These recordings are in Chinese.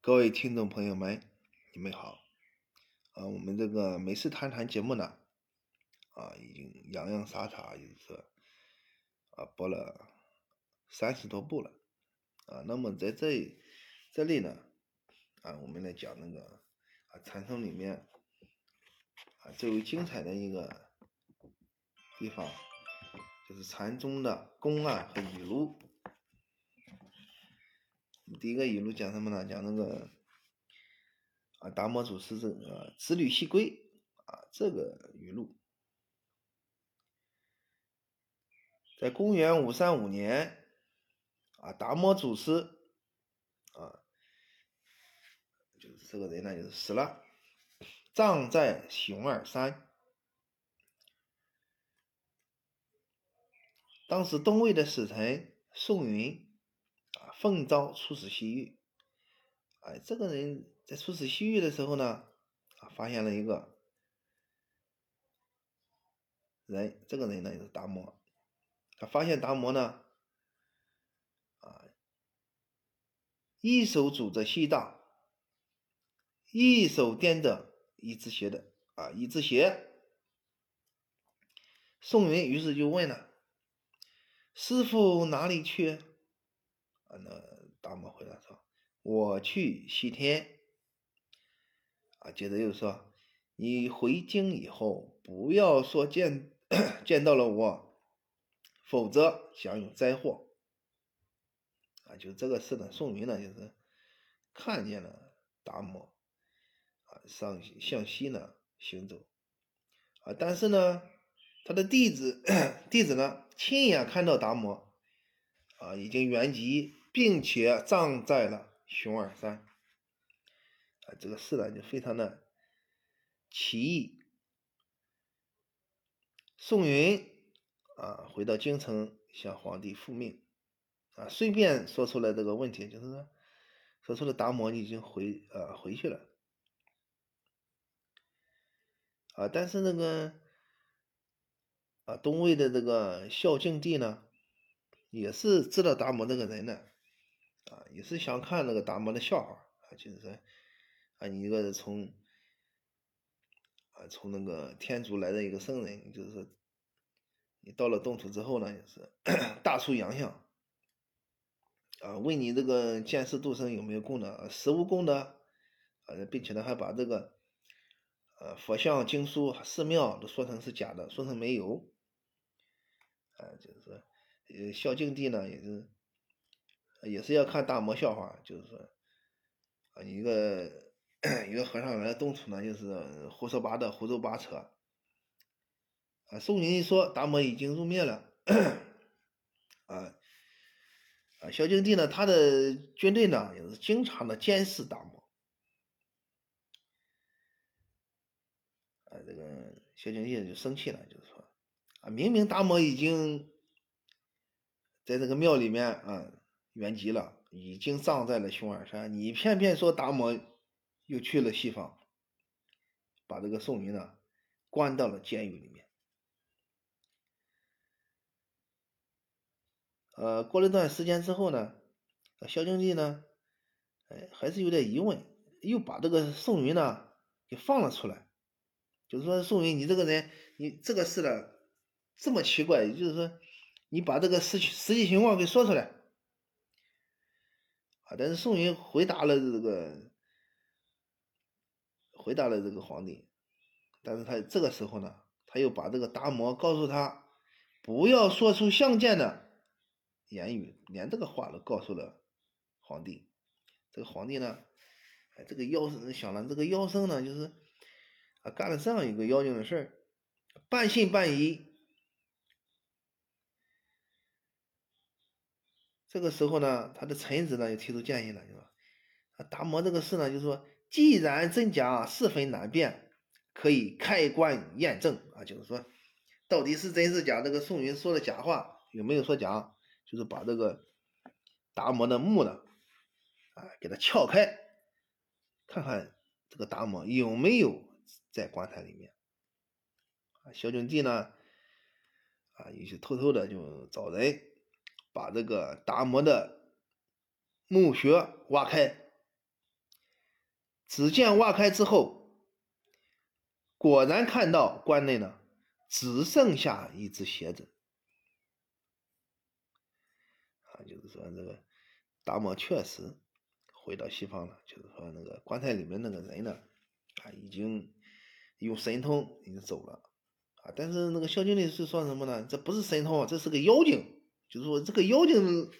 各位听众朋友们，你们好。啊，我们这个美食谈谈节目呢，啊，已经洋洋洒洒，就是啊播了三十多部了。啊，那么在这这里呢，啊，我们来讲那个啊禅宗里面啊最为精彩的一个地方，就是禅宗的公案和语录。第一个语录讲什么呢？讲那个啊，达摩祖师这个“子履西归”啊，这个语录，在公元五三五年啊，达摩祖师啊，就是这个人呢，就是死了，葬在熊二山。当时东魏的使臣宋云。奉诏出使西域，哎，这个人在出使西域的时候呢，啊，发现了一个人，这个人呢就是达摩。他发现达摩呢，啊，一手拄着西道，一手掂着一只鞋的啊，一只鞋。宋云于是就问了：“师傅哪里去？”啊，那达摩回答说：“我去西天。”啊，接着又说：“你回京以后，不要说见 见到了我，否则将有灾祸。”啊，就这个事呢，宋云呢就是看见了达摩，啊，上向西呢行走，啊，但是呢，他的弟子 弟子呢亲眼看到达摩，啊，已经圆寂。并且葬在了熊耳山，啊，这个事呢就非常的奇异。宋云啊回到京城向皇帝复命，啊，顺便说出了这个问题，就是说，说出了达摩你已经回呃回去了，啊，但是那个啊东魏的这个孝敬帝呢，也是知道达摩这个人的。啊，也是想看那个达摩的笑话啊，就是说，啊，你一个从啊从那个天竺来的一个僧人，就是说，你到了东土之后呢，也是 大出洋相啊，问你这个见识度生有没有功德？实无功德啊，并且呢还把这个呃佛像、经书、寺庙都说成是假的，说成没有啊，就是说，呃，孝敬帝呢也是。也是要看大魔笑话，就是说，啊，一个一个和尚来东土呢，就是胡说八道、胡诌八扯。啊，宋云一说达摩已经入灭了，啊啊，孝敬帝呢，他的军队呢也是经常的监视达摩。啊，这个孝敬帝就生气了，就是说，啊，明明达摩已经在这个庙里面啊。圆寂了，已经葬在了熊耳山。你偏偏说达摩又去了西方，把这个宋云呢关到了监狱里面。呃，过了一段时间之后呢，萧敬帝呢，哎，还是有点疑问，又把这个宋云呢给放了出来。就是说，宋云，你这个人，你这个事呢这么奇怪，也就是说，你把这个实实际情况给说出来。啊！但是宋云回答了这个，回答了这个皇帝，但是他这个时候呢，他又把这个达摩告诉他，不要说出相见的言语，连这个话都告诉了皇帝。这个皇帝呢，哎，这个妖生想了，这个妖僧呢，就是啊，干了这样一个妖精的事儿，半信半疑。这个时候呢，他的臣子呢又提出建议了，就说：“，达摩这个事呢，就是说，既然真假是非难辨，可以开棺验证啊，就是说，到底是真是假？这个宋云说的假话有没有说假？就是把这个达摩的墓呢，啊，给他撬开，看看这个达摩有没有在棺材里面。啊，萧景帝呢，啊，于是偷偷的就找人。”把这个达摩的墓穴挖开，只见挖开之后，果然看到棺内呢，只剩下一只鞋子。啊，就是说这个达摩确实回到西方了，就是说那个棺材里面那个人呢，啊，已经用神通已经走了。啊，但是那个孝敬帝是说什么呢？这不是神通，这是个妖精。就是说这个妖精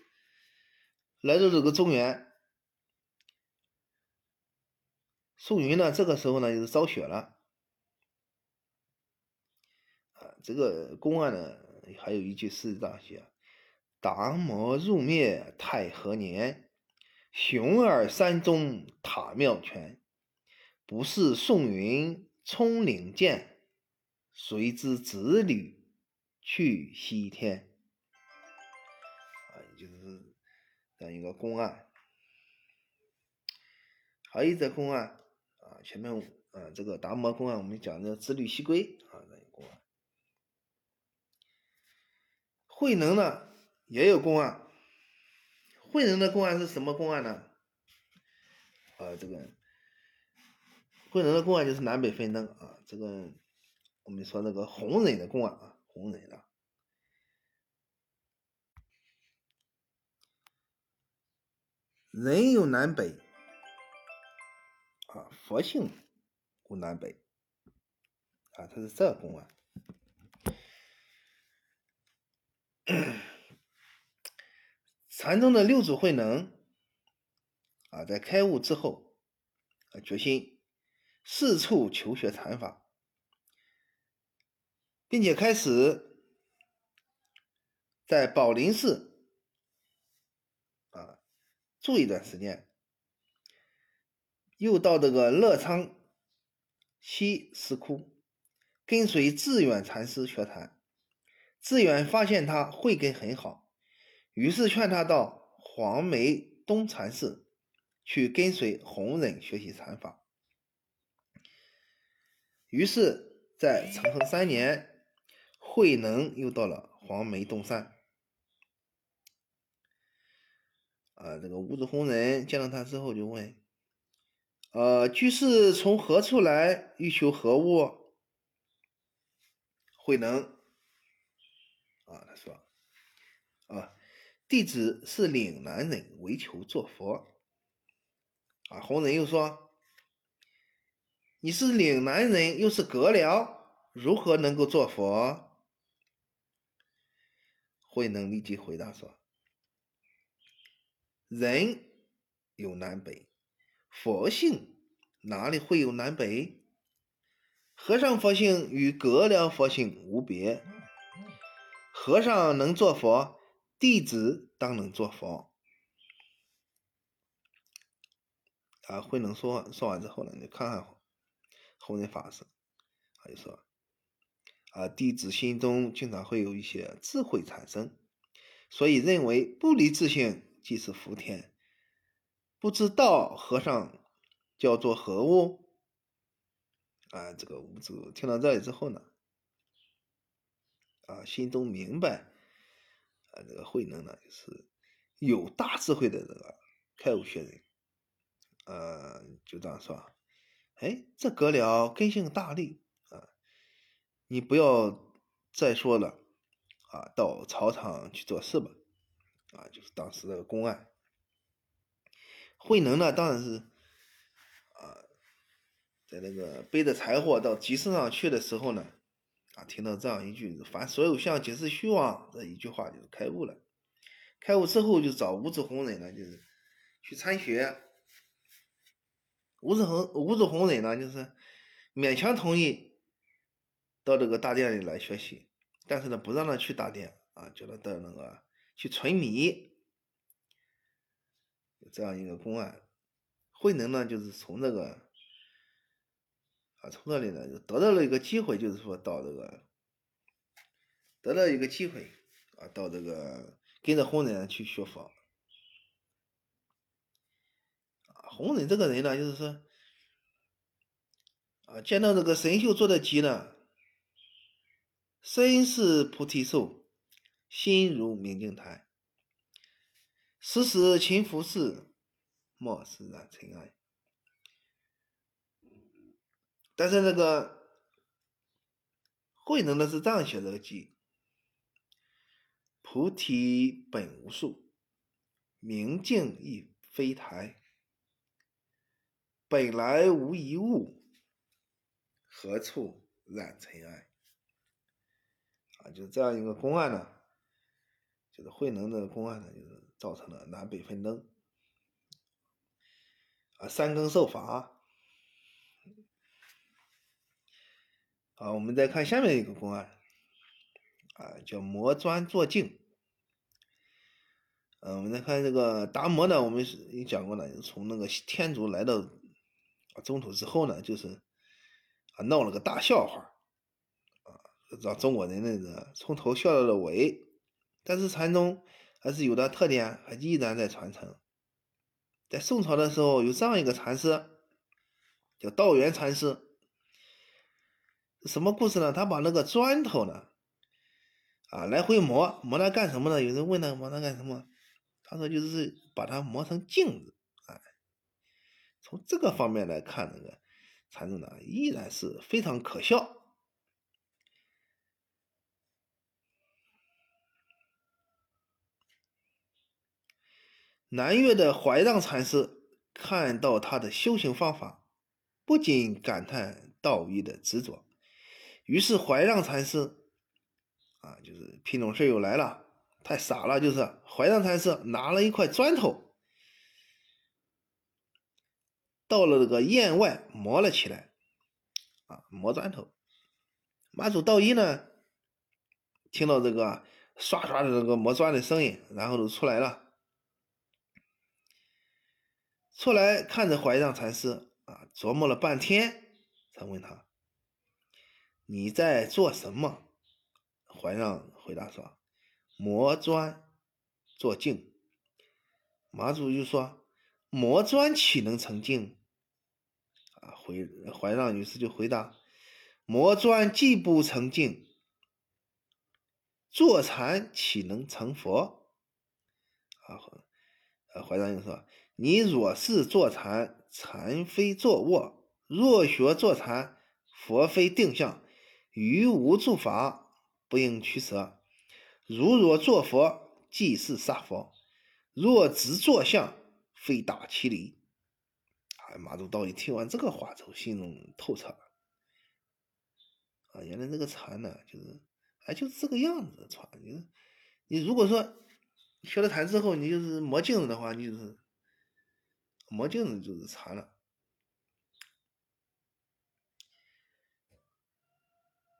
来到这个中原。宋云呢，这个时候呢，就是遭雪了。啊，这个公案呢，还有一句诗这样写：“达摩入灭太和年，雄尔山中塔庙全。不是宋云冲领剑，谁知子女去西天。”样一个公案。还有一则公案啊。前面啊，这个达摩公案我们讲的“自律西归”啊，那个公案。慧能呢也有公案，慧能的公案是什么公案呢？啊，这个慧能的公案就是南北分灯啊。这个我们说那个红人的公案啊，红人的人有南北。啊，佛性无南北啊，他是这公案。禅宗的六祖慧能啊，在开悟之后啊，决心四处求学禅法，并且开始在宝林寺住一段时间。又到这个乐昌西石窟，跟随智远禅师学禅。智远发现他慧根很好，于是劝他到黄梅东禅寺去跟随弘忍学习禅法。于是，在成恒三年，慧能又到了黄梅东山。啊，这个五祖弘忍见到他之后就问。呃，居士从何处来？欲求何物？慧能啊，他说：“啊，弟子是岭南人，为求做佛。”啊，弘忍又说：“你是岭南人，又是阁僚，如何能够做佛？”慧能立即回答说：“人有南北。”佛性哪里会有南北？和尚佛性与格僚佛性无别。和尚能做佛，弟子当能做佛。啊，慧能说说完之后呢，你看看后人法师，他就说：啊，弟子心中经常会有一些智慧产生，所以认为不离自性即是福田。不知道和尚叫做何物？啊，这个五祖听到这里之后呢，啊，心中明白，啊，这个慧能呢，就是有大智慧的这个开悟学人，呃，就这样说，哎，这阁僚根性大利啊，你不要再说了，啊，到草场去做事吧，啊，就是当时的公案。慧能呢，当然是啊，在那个背着柴火到集市上去的时候呢，啊，听到这样一句“凡所有相，皆是虚妄”这一句话，就是开悟了。开悟之后，就找五子弘忍呢，就是去参学。五子弘五子弘忍呢，就是勉强同意到这个大殿里来学习，但是呢，不让他去大殿啊，叫他到那个去存米。这样一个公案，慧能呢，就是从这个啊，从这里呢，就得到了一个机会，就是说到这个得到一个机会啊，到这个跟着弘忍去学佛。啊，弘忍这个人呢，就是说啊，见到这个神秀坐的鸡呢，身是菩提树，心如明镜台。时时勤拂拭，莫使染尘埃。但是那个慧能的是这样写这个偈：菩提本无树，明镜亦非台，本来无一物，何处染尘埃？啊，就这样一个公案呢，就是慧能的公案呢，就是造成了南北分争，啊，三更受罚。啊，我们再看下面一个公案，啊，叫磨砖作镜。嗯，我们再看这个达摩呢，我们是也讲过了，从那个天竺来到中土之后呢，就是啊闹了个大笑话，啊，让中国人那个从头笑到了尾。但是禅宗还是有的特点，还依然在传承。在宋朝的时候，有这样一个禅师，叫道元禅师。什么故事呢？他把那个砖头呢，啊，来回磨，磨它干什么呢？有人问他磨它干什么？他说就是把它磨成镜子。哎，从这个方面来看，这个禅宗呢，依然是非常可笑。南岳的怀让禅师看到他的修行方法，不禁感叹道义的执着。于是怀让禅师，啊，就是品种事又来了，太傻了，就是怀让禅师拿了一块砖头，到了这个院外磨了起来，啊，磨砖头。马祖道一呢，听到这个刷刷的这个磨砖的声音，然后就出来了，出来看着怀让禅师，啊，琢磨了半天，才问他。你在做什么？怀让回答说：“磨砖做镜。”马祖就说：“磨砖岂能成镜？”啊，回怀让女士就回答：“磨砖既不成镜，坐禅岂能成佛？”啊，怀让就说：“你若是坐禅，禅非坐卧；若学坐禅，佛非定向。”于无住法，不应取舍。如若作佛，即是杀佛；若只作相，非大其理。哎，马祖道一听完这个话之后，心中透彻了。啊，原来这个禅呢，就是，哎，就是这个样子。禅，你，你如果说学了禅之后，你就是磨镜子的话，你就是磨镜子就是禅了。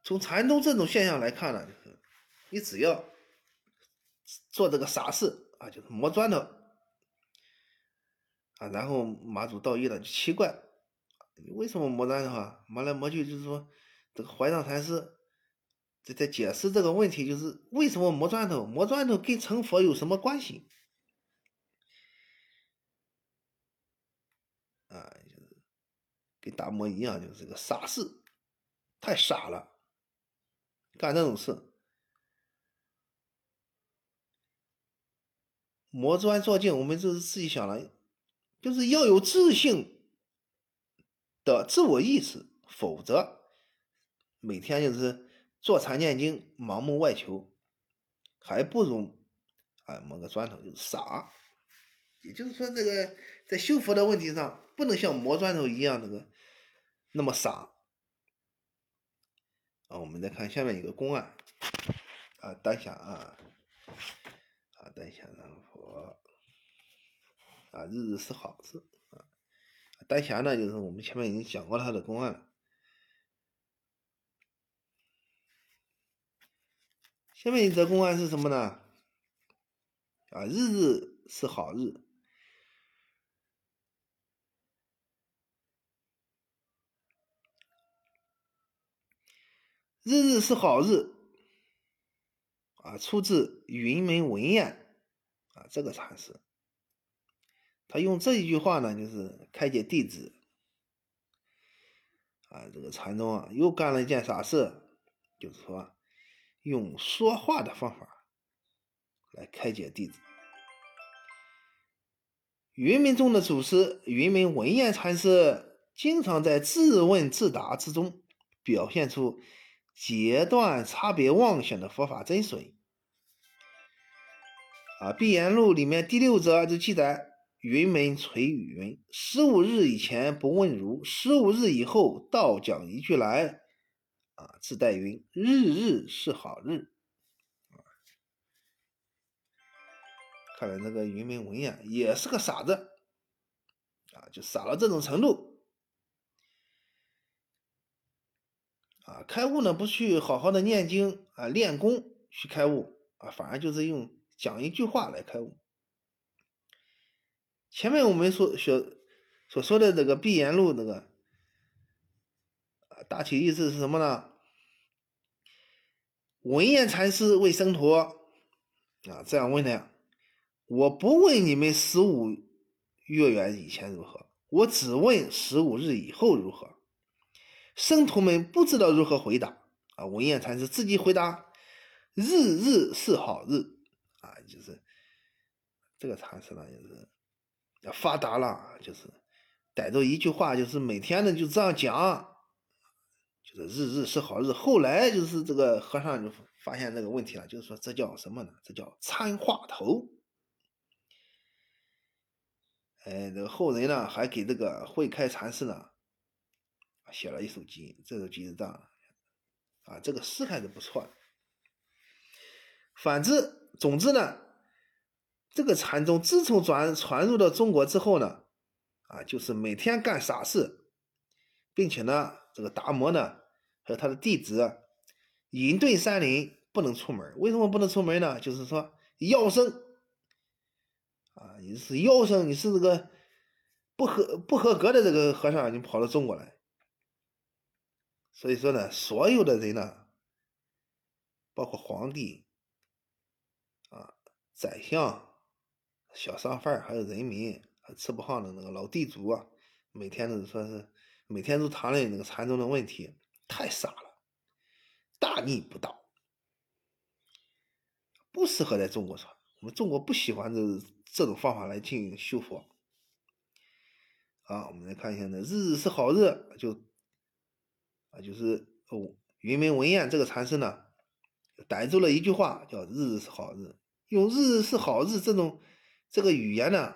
从禅宗这种现象来看呢，就是你只要做这个傻事啊，就是磨砖头啊，然后马祖道义了就奇怪，为什么磨砖头啊？磨来磨去就是说，这个怀让禅师在在解释这个问题，就是为什么磨砖头？磨砖头跟成佛有什么关系？啊，就是跟达摩一样，就是个傻事，太傻了。干这种事，磨砖做镜，我们就是自己想了，就是要有自信的自我意识，否则每天就是坐禅念经，盲目外求，还不如啊磨个砖头就是傻。也就是说，这个在修佛的问题上，不能像磨砖头一样那个那么傻。啊，我们再看下面一个公案，啊，丹霞啊，啊，丹霞南佛，啊，日日是好事啊，丹霞呢，就是我们前面已经讲过他的公案了。下面一则公案是什么呢？啊，日日是好日。日日是好日，啊，出自云门文彦，啊，这个禅师，他用这一句话呢，就是开解弟子，啊，这个禅宗啊，又干了一件啥事？就是说，用说话的方法来开解弟子。云门中的祖师云门文彦禅师经常在自问自答之中表现出截断差别妄想的佛法真髓。啊，《碧岩录》里面第六则就记载：云门垂语云：“十五日以前不问如，十五日以后倒讲一句来。”啊，自带云：“日日是好日。”看来那个云门文彦也是个傻子啊，就傻到这种程度啊！开悟呢，不去好好的念经啊、练功去开悟啊，反而就是用。讲一句话来开悟。前面我们所所所说的这个《碧岩录》那个，大体意思是什么呢？文彦禅师问僧陀啊，这样问的呀：我不问你们十五月圆以前如何，我只问十五日以后如何。僧徒们不知道如何回答啊。文彦禅师自己回答：日日是好日。啊，就是这个禅师呢，就是发达了，就是逮住一句话，就是每天呢就这样讲，就是日日是好日。后来就是这个和尚就发现这个问题了，就是说这叫什么呢？这叫参话头。哎，这个后人呢还给这个慧开禅师呢写了一首偈，这首偈是这样啊，这个诗还是不错的。反之。总之呢，这个禅宗自从转传入到中国之后呢，啊，就是每天干傻事，并且呢，这个达摩呢，还有他的弟子隐遁山林，不能出门。为什么不能出门呢？就是说妖僧啊，你是妖僧，你是这个不合不合格的这个和尚，你跑到中国来。所以说呢，所有的人呢，包括皇帝啊。宰相、小商贩还有人民，吃不胖的那个老地主啊，每天都说是每天都谈论那个禅宗的问题，太傻了，大逆不道，不适合在中国传。我们中国不喜欢这这种方法来进行修佛。啊，我们来看一下，那日日是好日，就就是哦，云门文彦这个禅师呢，逮住了一句话，叫日日是好日。用“日日是好日”这种这个语言呢，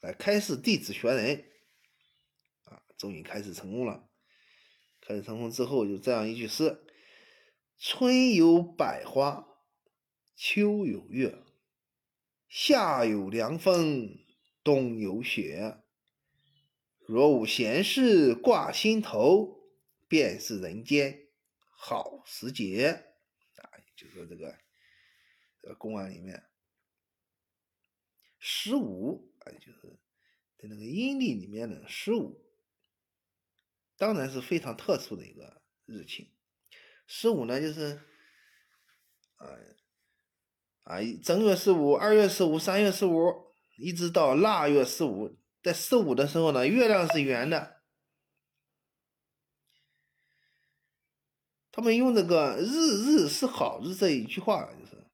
来开示弟子学人，啊，终于开始成功了。开始成功之后，就这样一句诗：“春有百花，秋有月，夏有凉风，冬有雪。若无闲事挂心头，便是人间好时节。”啊，就说这个。这个，公案里面，十五啊，就是在那个阴历里面的十五，当然是非常特殊的一个日期。十五呢，就是啊啊，正月十五、二月十五、三月十五，一直到腊月十五，在十五的时候呢，月亮是圆的。他们用那个“日日是好日”这一句话，就是。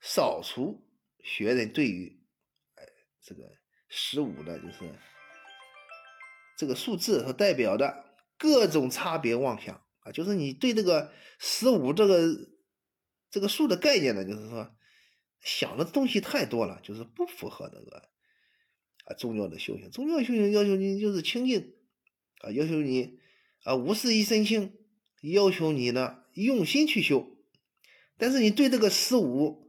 扫除学人对于哎这个十五的，就是这个数字所代表的各种差别妄想啊，就是你对这个十五这个这个数的概念呢，就是说想的东西太多了，就是不符合那个啊宗教的修行。宗教修行要求你就是清净啊，要求你啊无事一身轻，要求你呢用心去修。但是你对这个十五。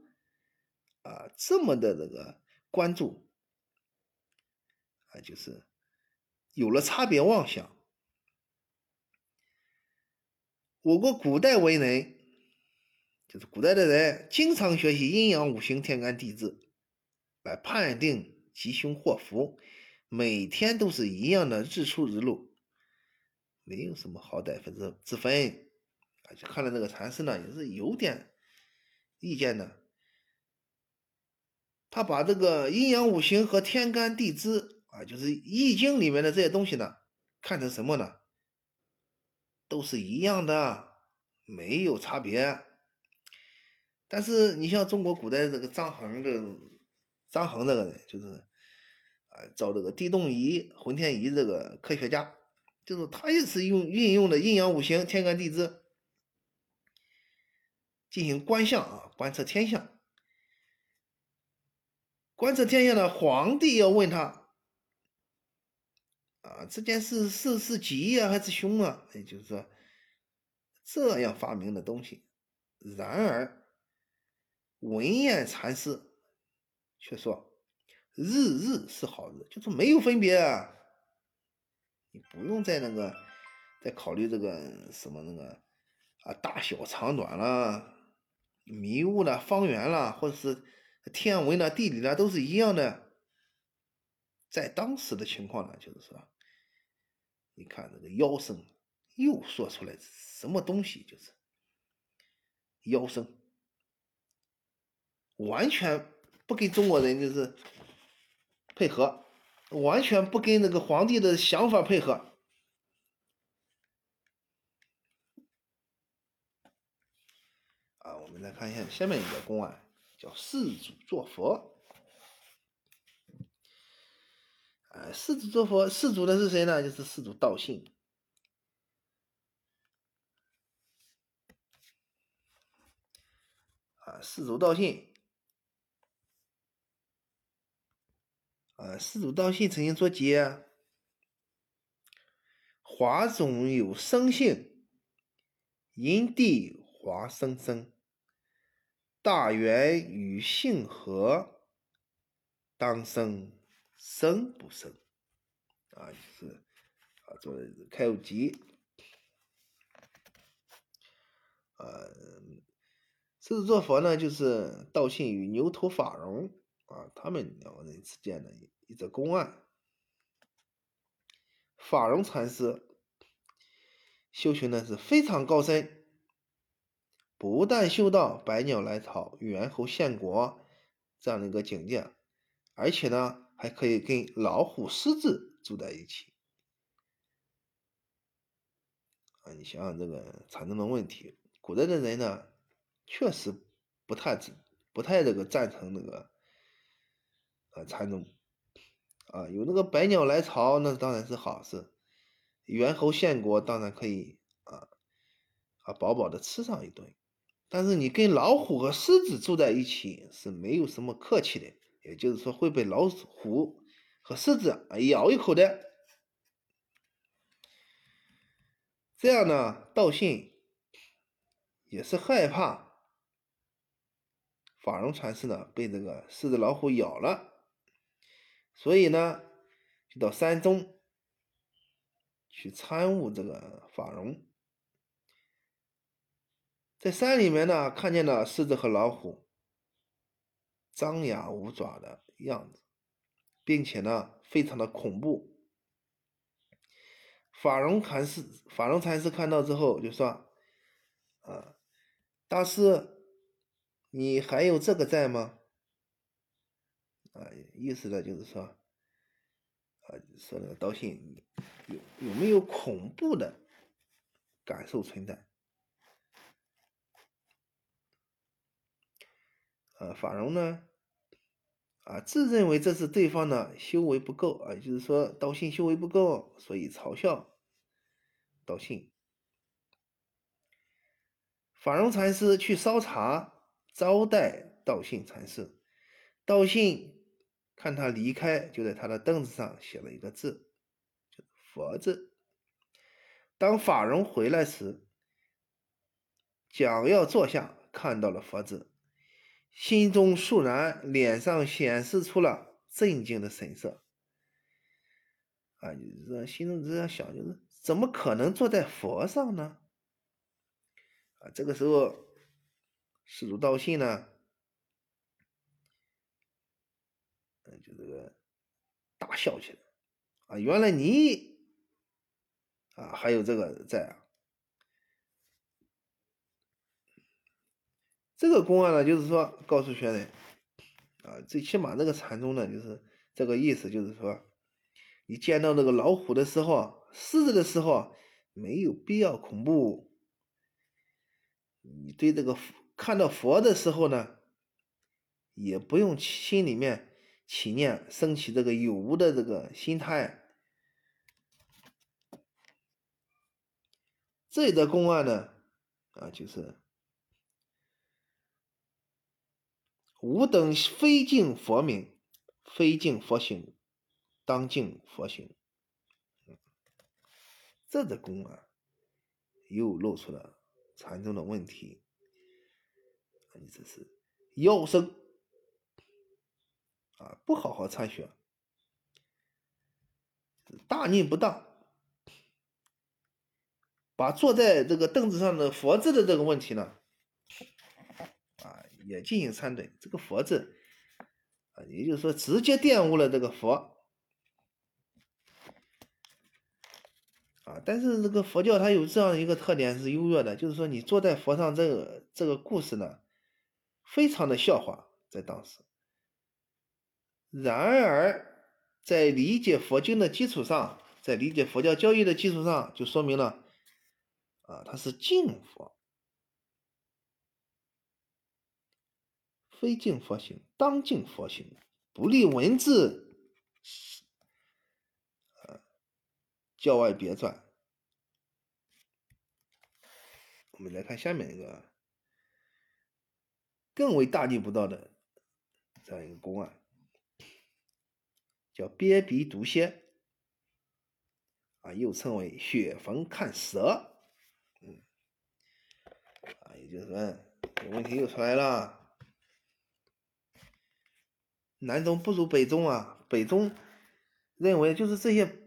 啊，这么的这个关注啊，就是有了差别妄想。我国古代文人，就是古代的人，经常学习阴阳五行、天干地支来判定吉凶祸福，每天都是一样的日出日落，没有什么好歹分之之分。啊，就看了那个禅师呢，也是有点意见的。他把这个阴阳五行和天干地支啊，就是易经里面的这些东西呢，看成什么呢？都是一样的，没有差别。但是你像中国古代这个张衡的张衡这个人，就是啊，啊，造这个地动仪、浑天仪这个科学家，就是他也是用运用的阴阳五行、天干地支进行观象啊，观测天象。观测天象呢，皇帝要问他啊，这件事是是吉啊还是凶啊？也就是说，这样发明的东西。然而，文彦禅师却说：“日日是好日，就是没有分别啊！不用在那个再考虑这个什么那个啊大小长短啦、迷雾啦、方圆啦，或者是。”天文呢，地理呢，都是一样的。在当时的情况呢，就是说，你看这个妖僧又说出来什么东西，就是妖僧完全不跟中国人就是配合，完全不跟那个皇帝的想法配合。啊，我们来看一下下面一个公案。叫世祖作佛，啊，世祖作佛，世祖的是谁呢？就是世祖道信，啊，世祖道信，啊，世祖道信曾经作偈：华中有生性，因地华生生。大元与性合，当生生不生？啊，就是啊，做开悟集。呃，狮子座佛呢，就是道信与牛头法融啊，他们两个人之间的一则公案。法融禅师修行呢是非常高深。不但修到百鸟来朝、猿猴献国这样的一个境界，而且呢，还可以跟老虎、狮子住在一起。啊，你想想这个产生的问题，古代的人呢，确实不太不太这个赞成那个呃禅宗。啊，有那个百鸟来朝，那当然是好事；猿猴献国，当然可以啊啊饱饱的吃上一顿。但是你跟老虎和狮子住在一起是没有什么客气的，也就是说会被老虎和狮子咬一口的。这样呢，道信也是害怕法融禅师呢被这个狮子老虎咬了，所以呢就到山中去参悟这个法融。在山里面呢，看见了狮子和老虎张牙舞爪的样子，并且呢，非常的恐怖。法融禅师，法融禅师看到之后就说：“啊，大师，你还有这个在吗？”啊，意思呢就是说，啊，说那个道信有有没有恐怖的感受存在？呃，法融呢，啊，自认为这是对方的修为不够啊，就是说道信修为不够，所以嘲笑道信。法融禅师去烧茶招待道信禅师，道信看他离开，就在他的凳子上写了一个字，就佛字。当法融回来时，蒋要坐下，看到了佛字。心中肃然，脸上显示出了震惊的神色。啊，就是心中这样想，就是怎么可能坐在佛上呢？啊，这个时候，世祖道信呢，嗯，就这个大笑起来。啊，原来你啊，还有这个在啊。这个公案呢，就是说告诉学人，啊，最起码那个禅宗呢，就是这个意思，就是说，你见到那个老虎的时候，狮子的时候，没有必要恐怖。你对这个看到佛的时候呢，也不用心里面起念，升起这个有无的这个心态。这一则公案呢，啊，就是吾等非敬佛名，非敬佛行，当敬佛行。这则公案又露出了禅宗的问题，你这是妖生。啊，不好好参学，大逆不道，把坐在这个凳子上的佛字的这个问题呢，啊，也进行参对。这个佛字，啊，也就是说直接玷污了这个佛，啊，但是这个佛教它有这样一个特点是优越的，就是说你坐在佛上这个这个故事呢，非常的笑话，在当时。然而，在理解佛经的基础上，在理解佛教教义的基础上，就说明了，啊，他是净佛，非净佛行，当净佛行，不立文字，呃，教外别传。我们来看下面一个更为大逆不道的这样一个公案。叫鳖鼻毒蝎，啊，又称为血缝看蛇，嗯，啊，也就是说，这问题又出来了。南宗不如北宗啊，北宗认为就是这些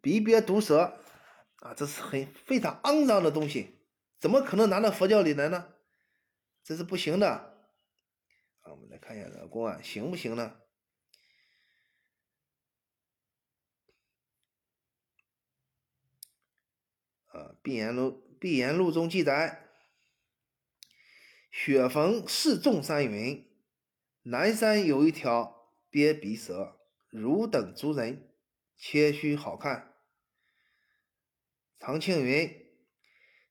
鼻鳖毒蛇，啊，这是很非常肮脏的东西，怎么可能拿到佛教里来呢？这是不行的。啊，我们来看一下这个公案行不行呢？《碧岩录》《碧岩录》中记载：雪峰是众山云，南山有一条鳖鼻蛇，汝等族人，切须好看。长庆云：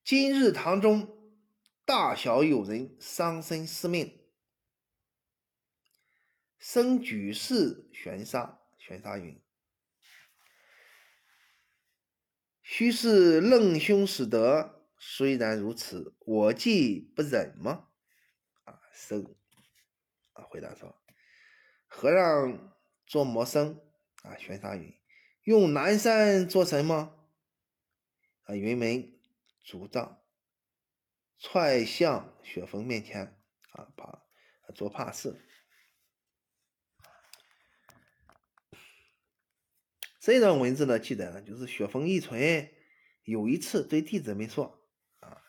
今日堂中大小有人伤身失命，生举世悬杀。悬杀云。须是愣兄使得，虽然如此，我既不忍吗？啊，生啊，回答说：和尚做魔僧？啊，玄沙云用南山做什么？啊，云门主杖踹向雪峰面前，啊，怕做怕事。这段文字呢记载呢，就是雪峰一存有一次对弟子们说：“啊，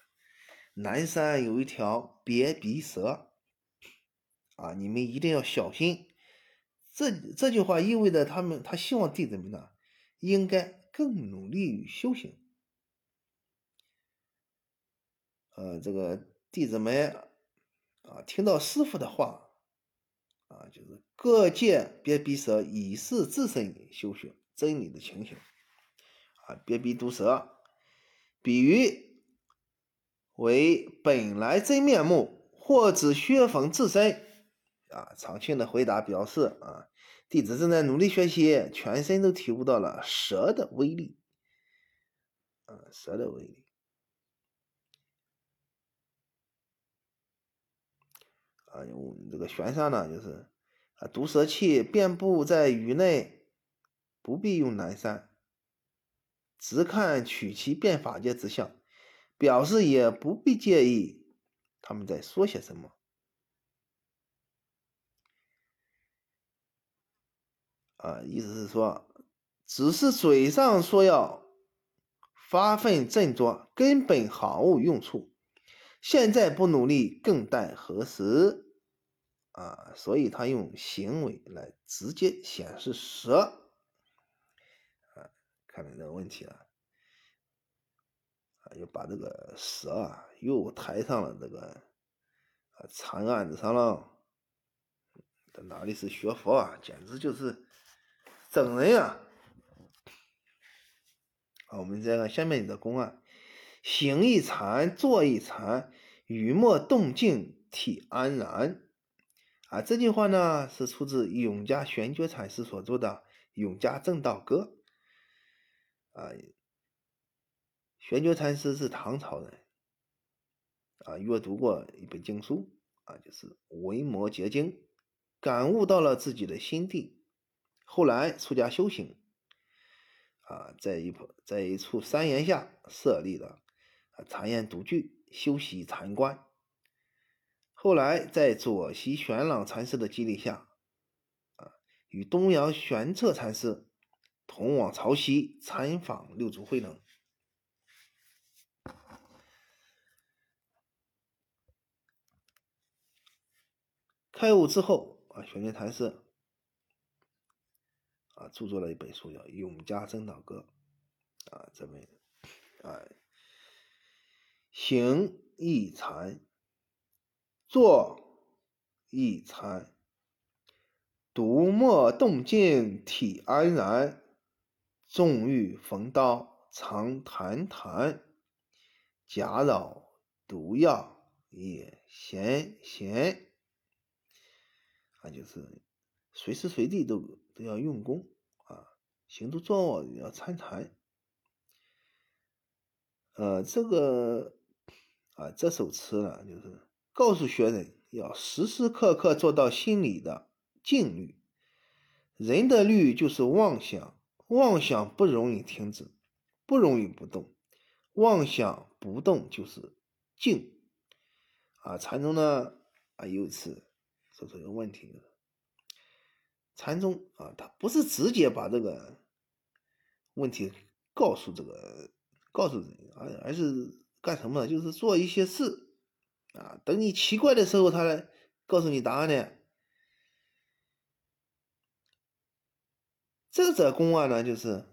南山有一条别鼻蛇，啊，你们一定要小心。”这这句话意味着他们他希望弟子们呢，应该更努力于修行。呃，这个弟子们啊，听到师傅的话，啊，就是各界别鼻蛇以示自身修行。真理的情形啊，别比毒蛇，比喻为本来真面目，或指薛逢自身啊。长庆的回答表示啊，弟子正在努力学习，全身都体悟到了蛇的威力啊，蛇的威力啊。这个玄沙呢，就是啊，毒蛇气遍布在羽内。不必用南山，只看取其变法界之相，表示也不必介意他们在说些什么。啊，意思是说，只是嘴上说要发奋振作，根本毫无用处。现在不努力，更待何时？啊，所以他用行为来直接显示蛇。看来这个问题了，啊，又把这个蛇啊又抬上了这个啊禅案子上了。这哪里是学佛啊，简直就是整人啊！好，我们再看下面的公案：行一禅，坐一禅，语默动静，体安然。啊，这句话呢是出自永嘉玄觉禅师所作的《永嘉正道歌》。啊，玄觉禅师是唐朝人，啊，阅读过一本经书，啊，就是《维摩诘经》，感悟到了自己的心地，后来出家修行，啊，在一在一处山岩下设立了啊禅院独具，修习禅观。后来，在左西玄朗禅师的激励下，啊，与东阳玄策禅师同往潮汐参访六祖慧能。开悟之后，啊，玄觉禅师啊，著作了一本书叫《永嘉真道歌》，啊，这本啊，行义禅。坐一禅，独默动静体安然，纵欲逢刀常谈谈，假扰毒药也闲闲。啊，就是随时随地都都要用功啊，行住坐卧要参禅。呃，这个啊，这首词呢，就是。告诉学人要时时刻刻做到心里的静虑。人的虑就是妄想，妄想不容易停止，不容易不动。妄想不动就是静。啊，禅宗呢啊，有一次说出一个问题：禅宗啊，他不是直接把这个问题告诉这个告诉人，而而是干什么呢？就是做一些事。啊，等你奇怪的时候，他来告诉你答案呢。这则公案呢，就是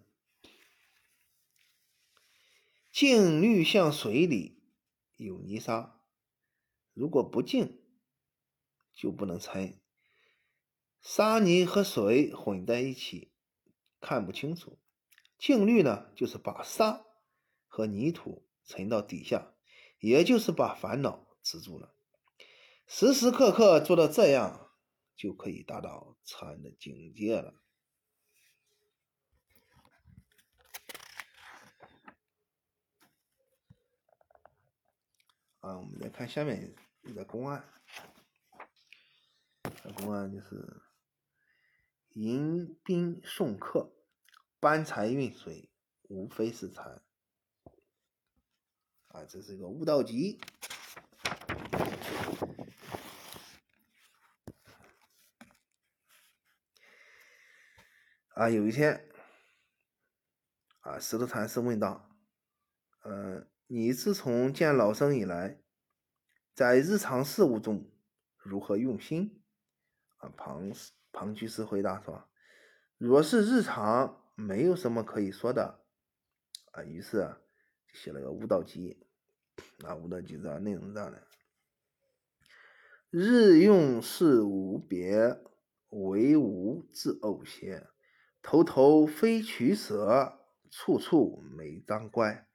净虑像水里有泥沙，如果不净，就不能沉。沙泥和水混在一起，看不清楚。净虑呢，就是把沙和泥土沉到底下，也就是把烦恼。止住了，时时刻刻做到这样，就可以达到禅的境界了。啊，我们再看下面一个公案，这公案就是迎宾送客，搬柴运水，无非是禅。啊，这是一个悟道集。啊，有一天，啊，石头禅师问道：“呃，你自从见老僧以来，在日常事务中如何用心？”啊，庞庞居士回答说：“若是日常，没有什么可以说的。”啊，于是啊，写了个悟道集。啊，悟道集的内容这样的：日用事无别，唯吾自偶邪。头头非取舍，处处没当乖。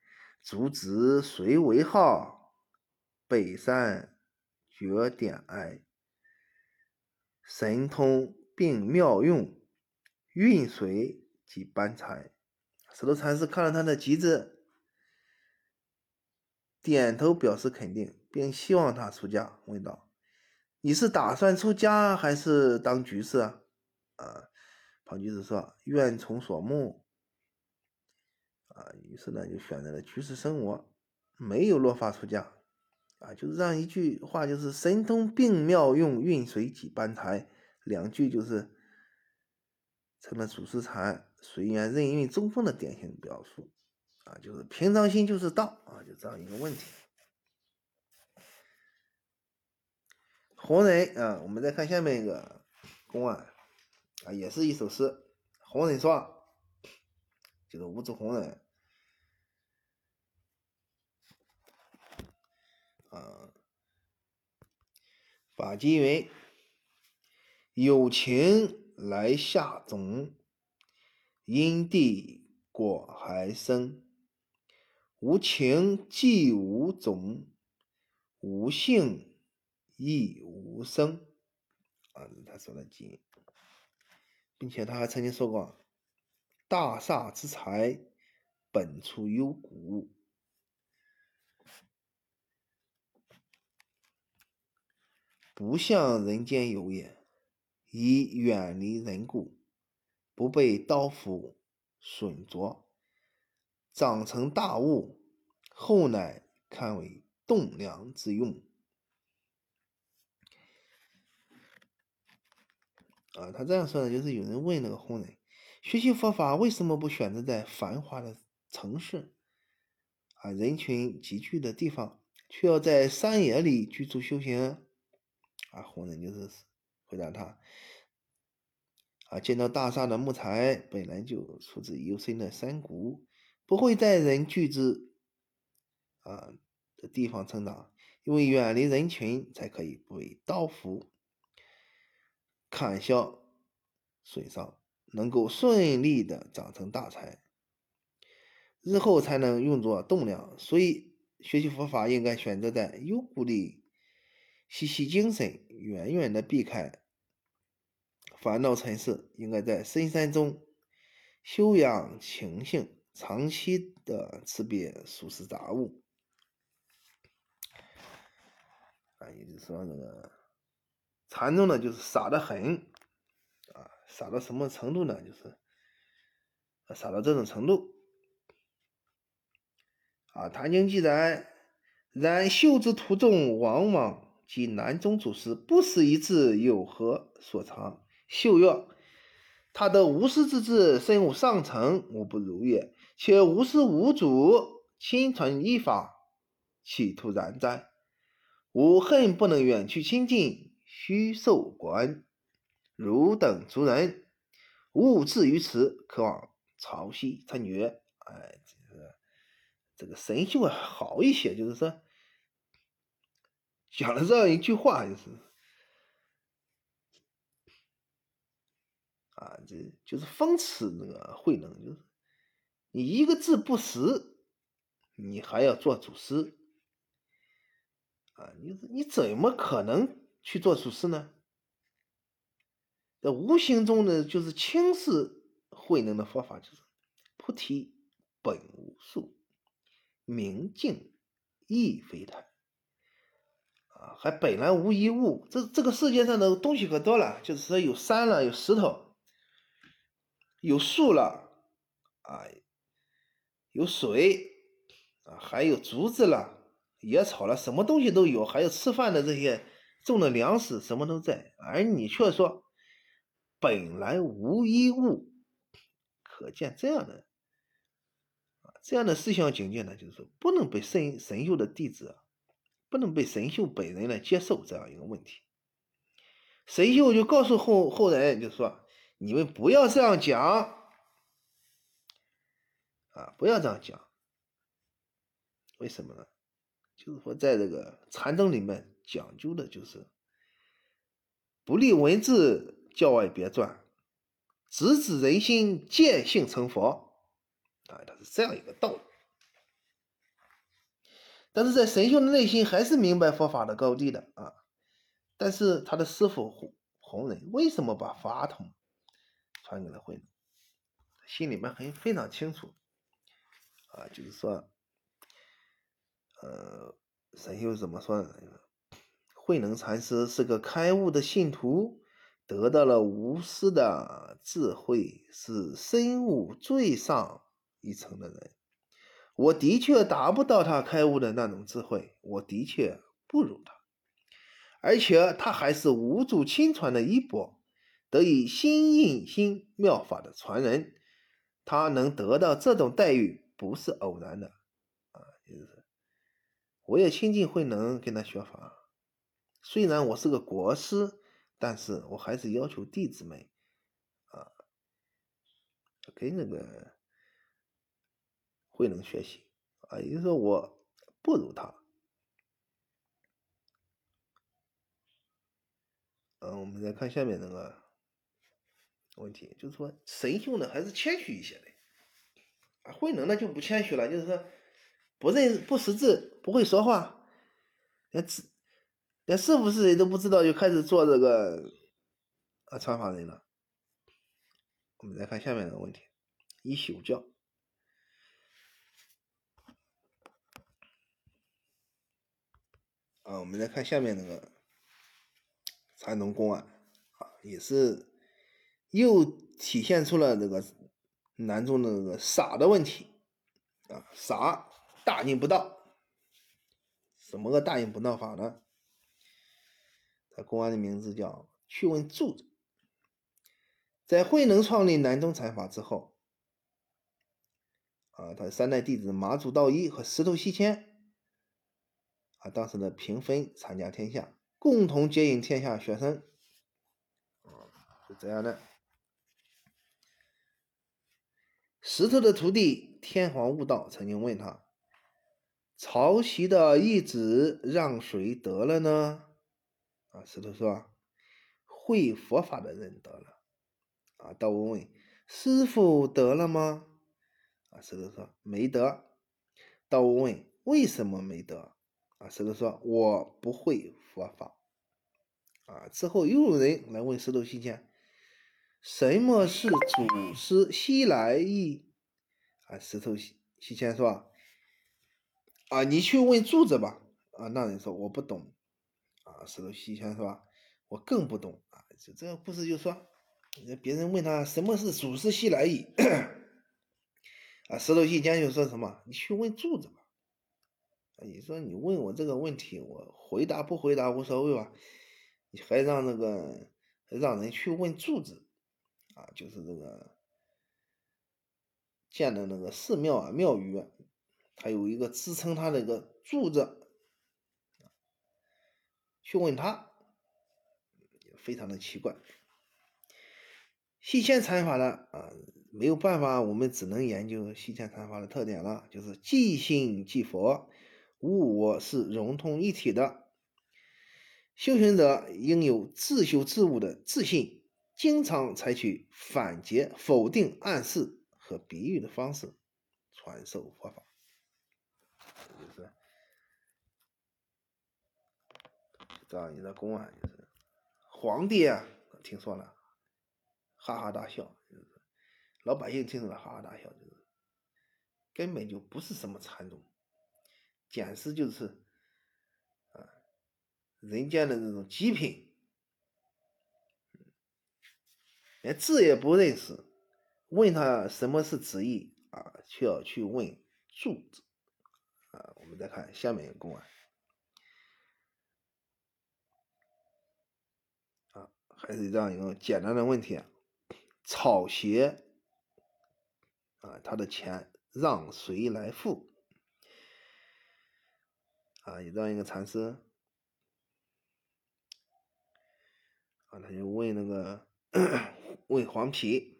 足子谁为号？北山绝点哀。神通并妙用，运水即搬柴。石头禅师看了他的集子，点头表示肯定，并希望他出家。问道：“你是打算出家，还是当居士啊？”啊。庞居士说：“愿从所目。”啊，于是呢就选择了居士生活，没有落发出家。啊，就是这样一句话，就是“神通并妙用，运水即搬柴”，两句就是成了祖师禅随缘任运中风的典型表述。啊，就是平常心就是道啊，就这样一个问题。红人啊，我们再看下面一个公案。啊，也是一首诗，《红人说》，就是吴子红人。法纪云：有情来下种，因地果还生；无情既无种，无性亦无生。啊，他说的基因，并且他还曾经说过：“大厦之财，本出幽谷。”不向人间有也，以远离人故，不被刀斧损着，长成大物，后乃堪为栋梁之用。啊，他这样说的，就是有人问那个后人，学习佛法为什么不选择在繁华的城市，啊，人群集聚的地方，却要在山野里居住修行？啊，红人就是回答他，啊，见到大厦的木材本来就出自幽深的山谷，不会在人聚之啊的地方成长，因为远离人群才可以不被刀斧砍削损伤，能够顺利的长成大材，日后才能用作栋梁。所以学习佛法应该选择在幽谷里。吸吸精神，远远的避开烦恼尘世，应该在深山中修养情性，长期的吃别俗世杂物。啊，也就是说，那个禅宗呢，就是傻得很，啊，傻到什么程度呢？就是傻到这种程度。啊，《坛经》记载，然修之途中，往往。即南宗祖师不思一字有何所长？秀曰：“他的无师之志深入上乘，无不如也。且无师无主，亲传一法，岂徒然哉？吾恨不能远去亲近，虚受观。汝等族人，勿至于此，渴望朝夕参决。哎，这个这个神秀好一些，就是说。”讲了这样一句话，就是啊，这就是讽刺那个慧能，就是你一个字不识，你还要做祖师啊？你你怎么可能去做祖师呢？这无形中呢，就是轻视慧能的佛法，就是菩提本无树，明镜亦非台。啊还本来无一物，这这个世界上的东西可多了，就是说有山了，有石头，有树了，啊，有水，啊，还有竹子了，野草了，什么东西都有，还有吃饭的这些种的粮食，什么都在，而你却说本来无一物，可见这样的这样的思想境界呢，就是说不能被神神秀的弟子。不能被神秀本人来接受这样一个问题，神秀就告诉后后人，就说你们不要这样讲，啊，不要这样讲，为什么呢？就是说，在这个禅宗里面讲究的就是不立文字，教外别传，直指人心，见性成佛，啊，它是这样一个道理。但是在神秀的内心还是明白佛法的高低的啊，但是他的师傅弘弘忍为什么把法统传给了慧能，心里面很非常清楚啊，就是说，呃，神秀怎么说呢？慧能禅师是个开悟的信徒，得到了无私的智慧，是深悟最上一层的人。我的确达不到他开悟的那种智慧，我的确不如他，而且他还是无主亲传的衣钵，得以心印心妙法的传人，他能得到这种待遇不是偶然的啊！就是我也亲近慧能跟他学法，虽然我是个国师，但是我还是要求弟子们啊，跟那个。慧能学习啊，也就是说我不如他。嗯，我们再看下面那个问题，就是说神秀呢还是谦虚一些的，啊，慧能呢就不谦虚了，就是说不认不识字，不会说话，连字连师傅是谁都不知道，就开始做这个啊传法人了？我们再看下面的问题：一宿教啊，我们再看下面那个禅宗公案啊，也是又体现出了这个南宗的那个傻的问题啊，傻大逆不道。怎么个大逆不道法呢？他公安的名字叫去问柱子。在慧能创立南宗禅法之后，啊，他三代弟子马祖道一和石头西迁，啊，当时的平分禅家天下，共同接引天下学生，啊，是这样的。石头的徒弟天皇悟道曾经问他。曹溪的义子让谁得了呢？啊，石头说：“会佛法的人得了。”啊，道文问：“师傅得了吗？”啊，石头说：“没得。”道文问：“为什么没得？”石头说：“我不会佛法。”啊，之后又有人来问石头西迁：“什么是祖师西来意？”啊，石头西西迁说。啊，你去问柱子吧。啊，那人说我不懂。啊，石头西迁是吧？我更不懂。啊，这这个故事就说，别人问他什么是祖师西来意，啊，石头西迁就说什么？你去问柱子吧。你说你问我这个问题，我回答不回答无所谓吧？你还让那个让人去问柱子，啊，就是这个建的那个寺庙啊庙宇。它有一个支撑它那个柱子，去问他，非常的奇怪。西迁禅法呢，啊，没有办法，我们只能研究西迁禅法的特点了，就是即心即佛，无我是融通一体的。修行者应有自修自悟的自信，经常采取反诘、否定、暗示和比喻的方式传授佛法。就是这样一个公案，就是皇帝啊，听说了，哈哈大笑，就是老百姓听说了，哈哈大笑，就是根本就不是什么禅宗，简直就是啊，人间的这种极品，连字也不认识，问他什么是旨意啊，却要去问柱子。啊，我们再看下面一个公案，啊，还是这样一个简单的问题啊，草鞋啊，他的钱让谁来付？啊，有这样一个禅师，啊，他就问那个问黄皮，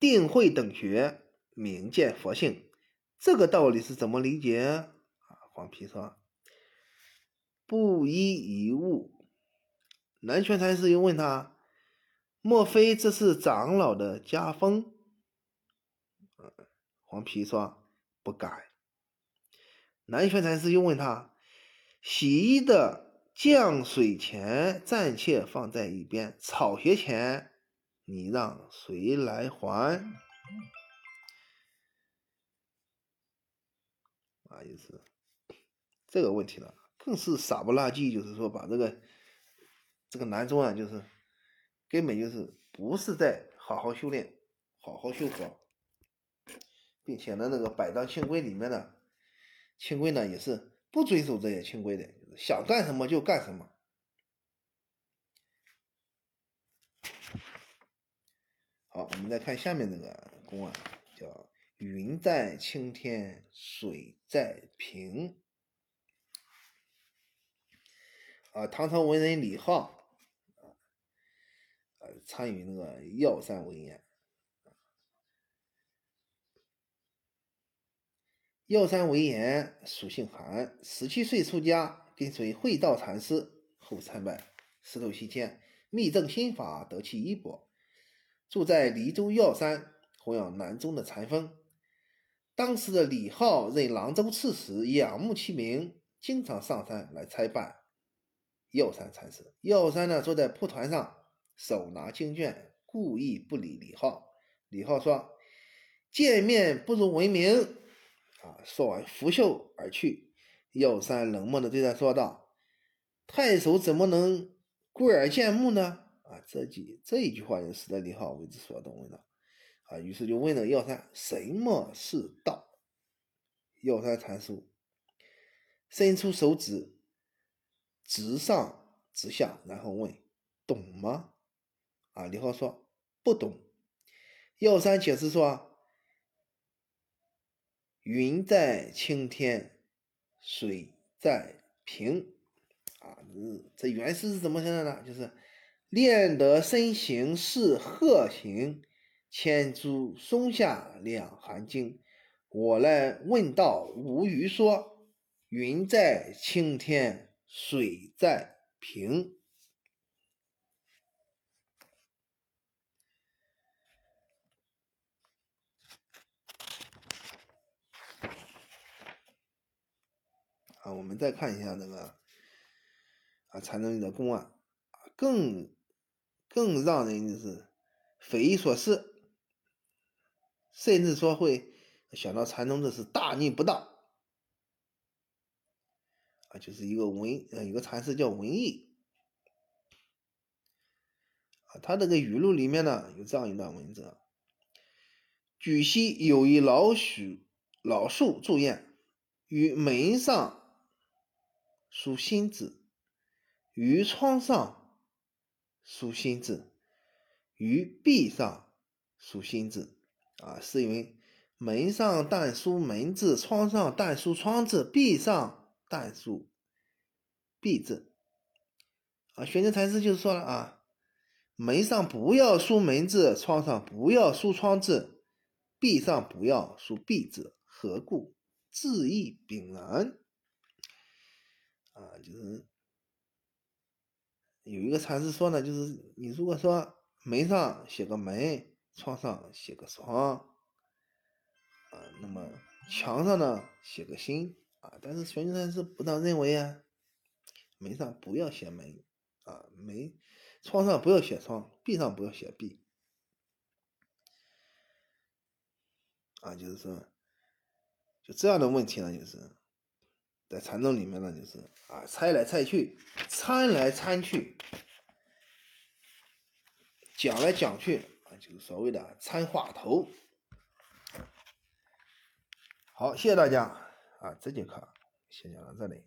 定慧等学，明见佛性。这个道理是怎么理解啊？黄皮说：“不依一物。”南拳禅师又问他：“莫非这是长老的家风？”黄皮说：“不敢。”南拳禅师又问他：“洗衣的降水钱暂且放在一边，草鞋钱你让谁来还？”啊，就是这个问题了，更是傻不拉几，就是说把这个这个南宗啊，就是根本就是不是在好好修炼、好好修佛，并且呢，那个百丈清规里面呢，清规呢也是不遵守这些清规的，想干什么就干什么。好，我们再看下面这个公案，叫。云在青天，水在平。啊，唐朝文人李浩啊，参与那个药膳文言。药山为言，属性寒，十七岁出家，跟随慧道禅师，后参拜石头西迁，密证心法，得其衣钵，住在黎州药山，弘扬南宗的禅风。当时的李浩任朗州刺史，仰慕其名，经常上山来参拜药山禅师。药山呢坐在蒲团上，手拿经卷，故意不理李浩。李浩说：“见面不如闻名。”啊，说完拂袖而去。药山冷漠地对他说道：“太守怎么能跪而见目呢？”啊，这几这一句话就使得李浩为之所动，问道：“啊，于是就问了药山：什么是道？”药山禅师伸出手指，直上直下，然后问：“懂吗？”啊，李浩说：“不懂。”药山解释说：“云在青天，水在平。”啊，这原诗是怎么写的呢？就是“练得身形似鹤形，千株松下两寒经。我来问道，无余说：云在青天，水在平。”啊，我们再看一下那个啊，禅宗里的公案，更更让人就是匪夷所思，甚至说会想到禅宗这是大逆不道啊，就是一个文呃，一个禅师叫文艺啊，他这个语录里面呢有这样一段文字：据悉有一老许老树住院，于门上。书心字，于窗上书心字，于壁上书心字。啊，是因为门上但书门字，窗上但书窗字，壁上但书壁字。啊，玄觉禅师就说了啊，门上不要书门字，窗上不要书窗字，壁上不要书壁字，何故？字义炳然。啊，就是有一个禅师说呢，就是你如果说门上写个门，窗上写个窗，啊，那么墙上呢写个心啊，但是玄觉禅师不当认为啊，门上不要写门啊，门窗上不要写窗，壁上不要写壁，啊，就是说就这样的问题呢，就是。在禅宗里面呢，就是啊，猜来猜去，参来参去，讲来讲去啊，就是所谓的参话头。好，谢谢大家啊，这节课先讲到这里。